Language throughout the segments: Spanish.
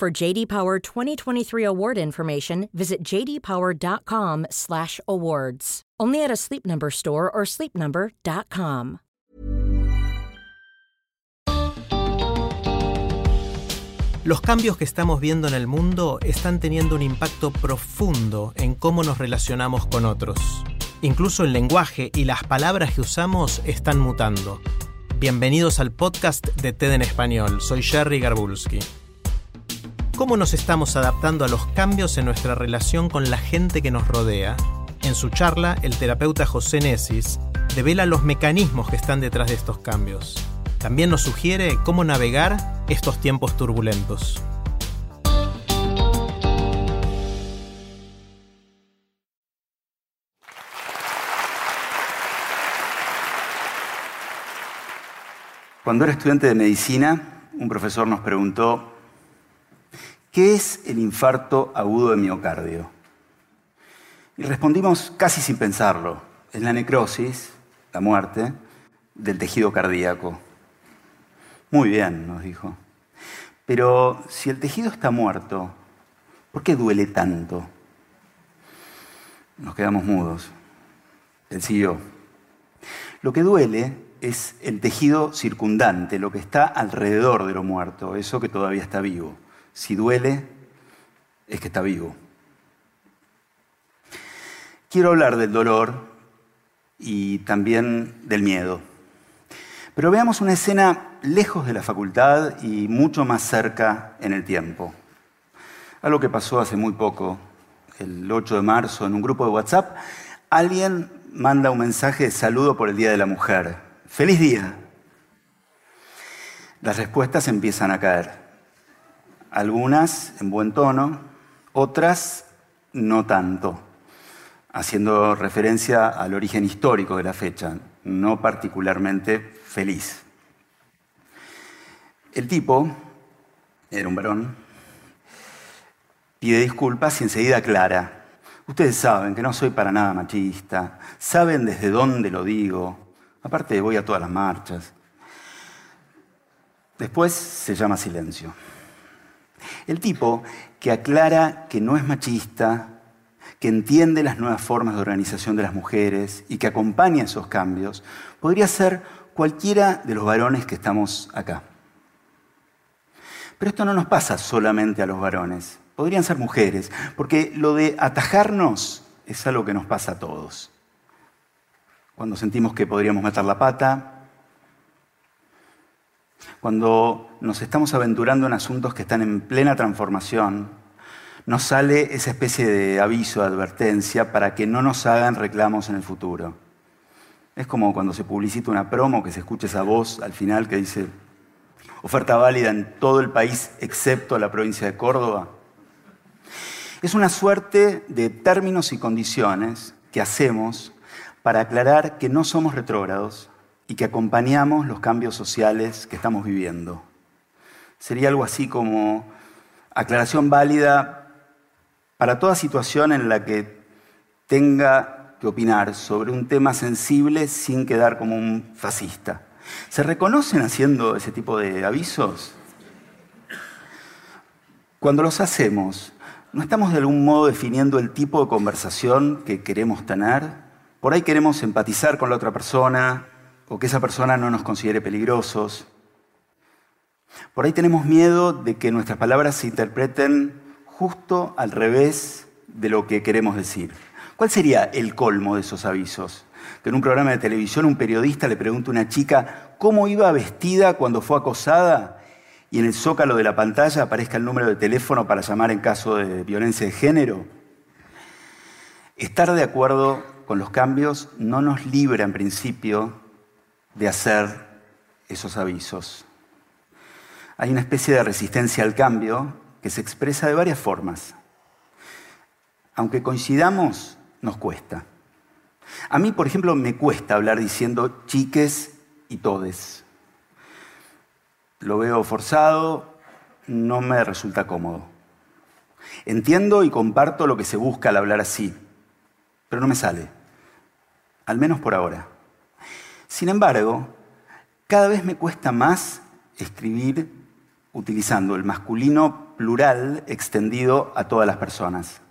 For JD Power 2023 award information, visit jdpower.com/awards. Only at a Sleep Number store or sleepnumber.com. Los cambios que estamos viendo en el mundo están teniendo un impacto profundo en cómo nos relacionamos con otros. Incluso el lenguaje y las palabras que usamos están mutando. Bienvenidos al podcast de TED en español. Soy Jerry Garbulski. ¿Cómo nos estamos adaptando a los cambios en nuestra relación con la gente que nos rodea? En su charla, el terapeuta José Nesis devela los mecanismos que están detrás de estos cambios. También nos sugiere cómo navegar estos tiempos turbulentos. Cuando era estudiante de medicina, un profesor nos preguntó, ¿qué es el infarto agudo de miocardio? Y respondimos casi sin pensarlo, es la necrosis, la muerte, del tejido cardíaco. Muy bien, nos dijo. Pero si el tejido está muerto, ¿por qué duele tanto? Nos quedamos mudos. Él siguió. Lo que duele es el tejido circundante, lo que está alrededor de lo muerto, eso que todavía está vivo. Si duele, es que está vivo. Quiero hablar del dolor y también del miedo. Pero veamos una escena lejos de la facultad y mucho más cerca en el tiempo. Algo que pasó hace muy poco, el 8 de marzo, en un grupo de WhatsApp, alguien manda un mensaje de saludo por el Día de la Mujer. ¡Feliz día! Las respuestas empiezan a caer. Algunas en buen tono, otras no tanto, haciendo referencia al origen histórico de la fecha, no particularmente feliz. El tipo, era un varón, pide disculpas y enseguida aclara. Ustedes saben que no soy para nada machista, saben desde dónde lo digo, aparte voy a todas las marchas. Después se llama silencio. El tipo que aclara que no es machista, que entiende las nuevas formas de organización de las mujeres y que acompaña esos cambios, podría ser cualquiera de los varones que estamos acá. Pero esto no nos pasa solamente a los varones, podrían ser mujeres, porque lo de atajarnos es algo que nos pasa a todos. Cuando sentimos que podríamos meter la pata, cuando nos estamos aventurando en asuntos que están en plena transformación, nos sale esa especie de aviso, de advertencia, para que no nos hagan reclamos en el futuro. Es como cuando se publicita una promo que se escucha esa voz al final que dice oferta válida en todo el país excepto la provincia de Córdoba. Es una suerte de términos y condiciones que hacemos para aclarar que no somos retrógrados y que acompañamos los cambios sociales que estamos viviendo. Sería algo así como aclaración válida para toda situación en la que tenga que opinar sobre un tema sensible sin quedar como un fascista. ¿Se reconocen haciendo ese tipo de avisos? Cuando los hacemos, ¿no estamos de algún modo definiendo el tipo de conversación que queremos tener? Por ahí queremos empatizar con la otra persona o que esa persona no nos considere peligrosos. Por ahí tenemos miedo de que nuestras palabras se interpreten justo al revés de lo que queremos decir. ¿Cuál sería el colmo de esos avisos? Que en un programa de televisión un periodista le pregunta a una chica cómo iba vestida cuando fue acosada y en el zócalo de la pantalla aparezca el número de teléfono para llamar en caso de violencia de género. Estar de acuerdo con los cambios no nos libra en principio de hacer esos avisos. Hay una especie de resistencia al cambio que se expresa de varias formas. Aunque coincidamos, nos cuesta. A mí, por ejemplo, me cuesta hablar diciendo chiques y todes. Lo veo forzado, no me resulta cómodo. Entiendo y comparto lo que se busca al hablar así, pero no me sale, al menos por ahora. Sin embargo, cada vez me cuesta más escribir utilizando el masculino plural extendido a todas las personas.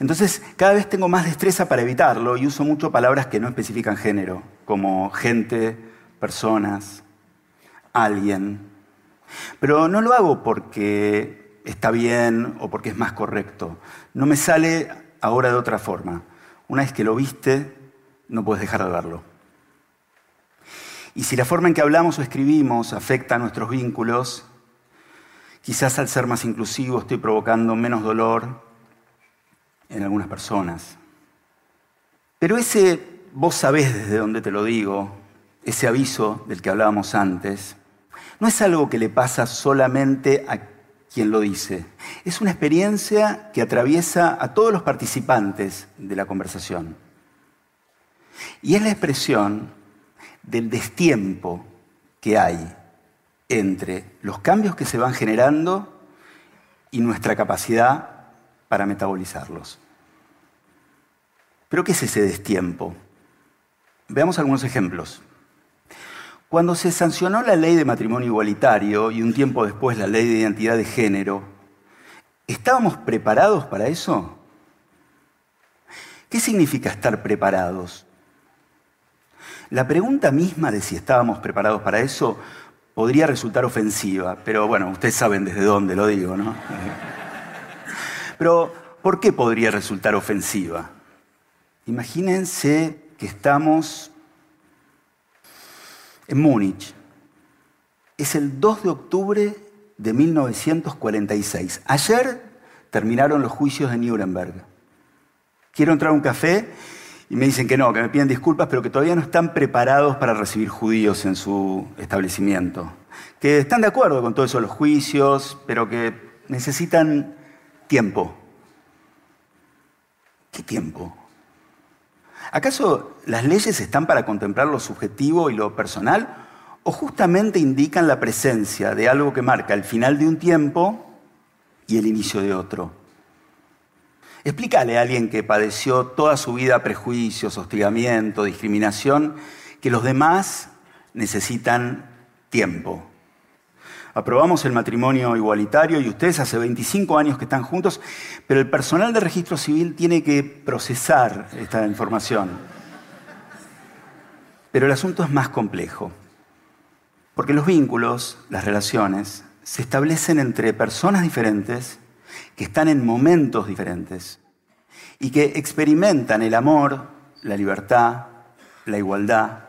Entonces, cada vez tengo más destreza para evitarlo y uso mucho palabras que no especifican género, como gente, personas, alguien. Pero no lo hago porque está bien o porque es más correcto. No me sale ahora de otra forma. Una vez que lo viste, no puedes dejar de verlo. Y si la forma en que hablamos o escribimos afecta a nuestros vínculos, quizás al ser más inclusivo estoy provocando menos dolor en algunas personas. Pero ese, vos sabés desde dónde te lo digo, ese aviso del que hablábamos antes, no es algo que le pasa solamente a quien lo dice. Es una experiencia que atraviesa a todos los participantes de la conversación. Y es la expresión del destiempo que hay entre los cambios que se van generando y nuestra capacidad para metabolizarlos. ¿Pero qué es ese destiempo? Veamos algunos ejemplos. Cuando se sancionó la ley de matrimonio igualitario y un tiempo después la ley de identidad de género, ¿estábamos preparados para eso? ¿Qué significa estar preparados? La pregunta misma de si estábamos preparados para eso podría resultar ofensiva, pero bueno, ustedes saben desde dónde lo digo, ¿no? Pero, ¿por qué podría resultar ofensiva? Imagínense que estamos en Múnich. Es el 2 de octubre de 1946. Ayer terminaron los juicios de Nuremberg. Quiero entrar a un café y me dicen que no, que me piden disculpas, pero que todavía no están preparados para recibir judíos en su establecimiento. Que están de acuerdo con todo eso, los juicios, pero que necesitan tiempo. ¿Qué tiempo? ¿Acaso las leyes están para contemplar lo subjetivo y lo personal? ¿O justamente indican la presencia de algo que marca el final de un tiempo y el inicio de otro? Explícale a alguien que padeció toda su vida prejuicios, hostigamiento, discriminación, que los demás necesitan tiempo. Aprobamos el matrimonio igualitario y ustedes hace 25 años que están juntos, pero el personal de registro civil tiene que procesar esta información. Pero el asunto es más complejo, porque los vínculos, las relaciones, se establecen entre personas diferentes que están en momentos diferentes y que experimentan el amor, la libertad, la igualdad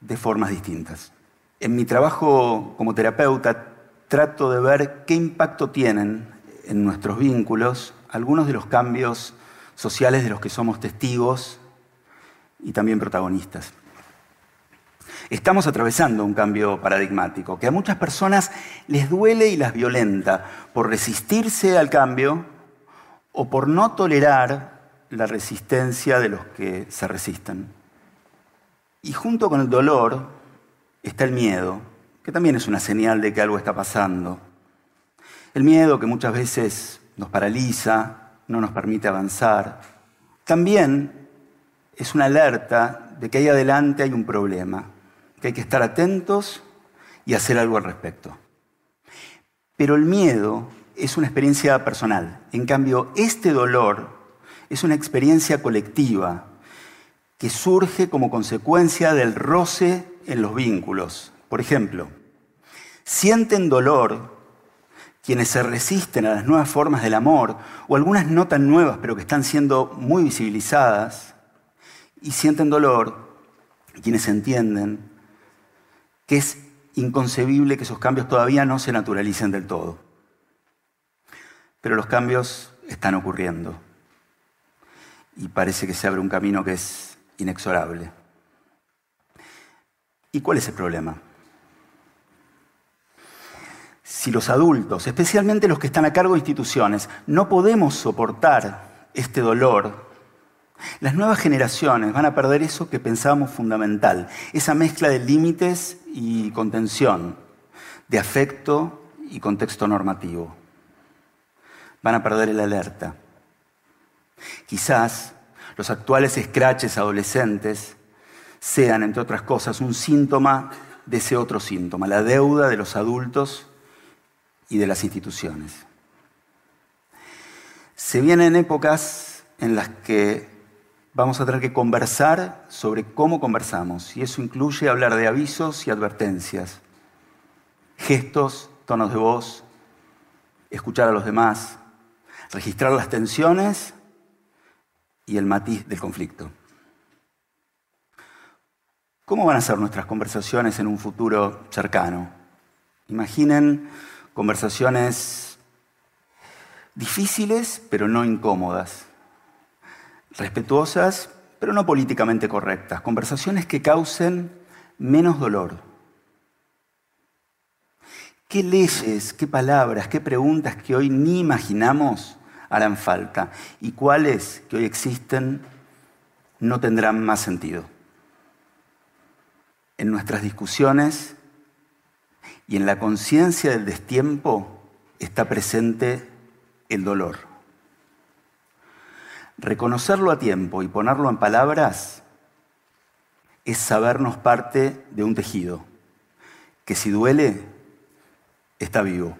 de formas distintas. En mi trabajo como terapeuta trato de ver qué impacto tienen en nuestros vínculos algunos de los cambios sociales de los que somos testigos y también protagonistas. Estamos atravesando un cambio paradigmático que a muchas personas les duele y las violenta por resistirse al cambio o por no tolerar la resistencia de los que se resisten. Y junto con el dolor está el miedo, que también es una señal de que algo está pasando. El miedo que muchas veces nos paraliza, no nos permite avanzar. También es una alerta de que ahí adelante hay un problema que hay que estar atentos y hacer algo al respecto. Pero el miedo es una experiencia personal. En cambio, este dolor es una experiencia colectiva que surge como consecuencia del roce en los vínculos. Por ejemplo, sienten dolor quienes se resisten a las nuevas formas del amor, o algunas no tan nuevas, pero que están siendo muy visibilizadas, y sienten dolor quienes entienden que es inconcebible que esos cambios todavía no se naturalicen del todo. Pero los cambios están ocurriendo y parece que se abre un camino que es inexorable. ¿Y cuál es el problema? Si los adultos, especialmente los que están a cargo de instituciones, no podemos soportar este dolor, las nuevas generaciones van a perder eso que pensábamos fundamental, esa mezcla de límites y contención, de afecto y contexto normativo. Van a perder el alerta. Quizás los actuales escraches adolescentes sean, entre otras cosas, un síntoma de ese otro síntoma, la deuda de los adultos y de las instituciones. Se vienen épocas en las que vamos a tener que conversar sobre cómo conversamos, y eso incluye hablar de avisos y advertencias, gestos, tonos de voz, escuchar a los demás, registrar las tensiones y el matiz del conflicto. ¿Cómo van a ser nuestras conversaciones en un futuro cercano? Imaginen conversaciones difíciles, pero no incómodas respetuosas, pero no políticamente correctas, conversaciones que causen menos dolor. ¿Qué leyes, qué palabras, qué preguntas que hoy ni imaginamos harán falta y cuáles que hoy existen no tendrán más sentido? En nuestras discusiones y en la conciencia del destiempo está presente el dolor. Reconocerlo a tiempo y ponerlo en palabras es sabernos parte de un tejido que si duele, está vivo.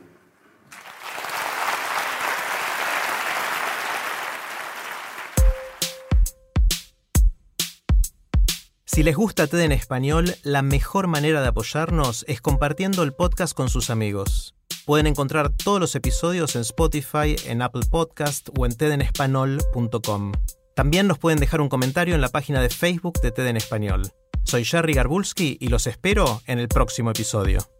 Si les gusta TED en español, la mejor manera de apoyarnos es compartiendo el podcast con sus amigos. Pueden encontrar todos los episodios en Spotify, en Apple Podcast o en tedenespanol.com. También nos pueden dejar un comentario en la página de Facebook de TED en Español. Soy Jerry Garbulski y los espero en el próximo episodio.